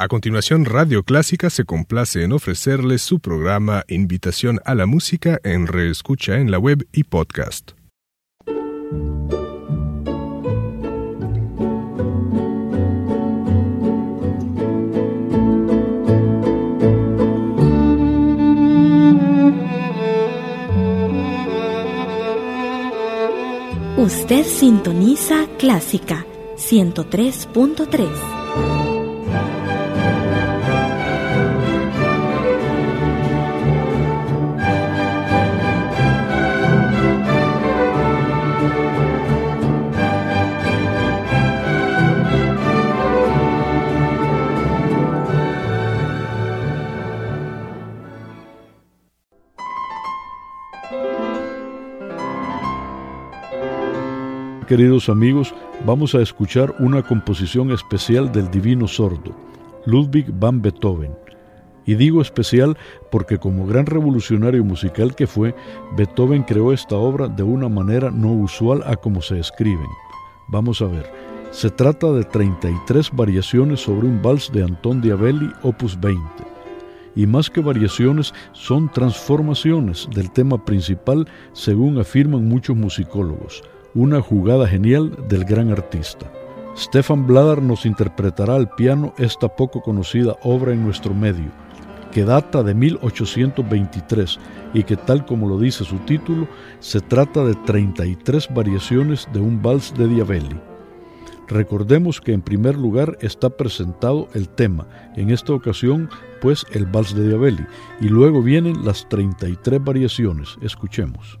A continuación, Radio Clásica se complace en ofrecerles su programa Invitación a la Música en reescucha en la web y podcast. Usted sintoniza Clásica 103.3. queridos amigos, vamos a escuchar una composición especial del Divino Sordo, Ludwig van Beethoven. Y digo especial porque como gran revolucionario musical que fue, Beethoven creó esta obra de una manera no usual a como se escriben. Vamos a ver. Se trata de 33 variaciones sobre un vals de Anton Diabelli, opus 20. Y más que variaciones, son transformaciones del tema principal, según afirman muchos musicólogos una jugada genial del gran artista. Stefan Bladar nos interpretará al piano esta poco conocida obra en nuestro medio, que data de 1823 y que tal como lo dice su título, se trata de 33 variaciones de un vals de Diabelli. Recordemos que en primer lugar está presentado el tema, en esta ocasión pues el vals de Diabelli, y luego vienen las 33 variaciones. Escuchemos.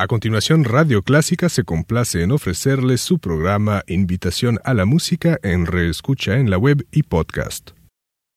A continuación, Radio Clásica se complace en ofrecerles su programa Invitación a la Música en Reescucha en la web y podcast.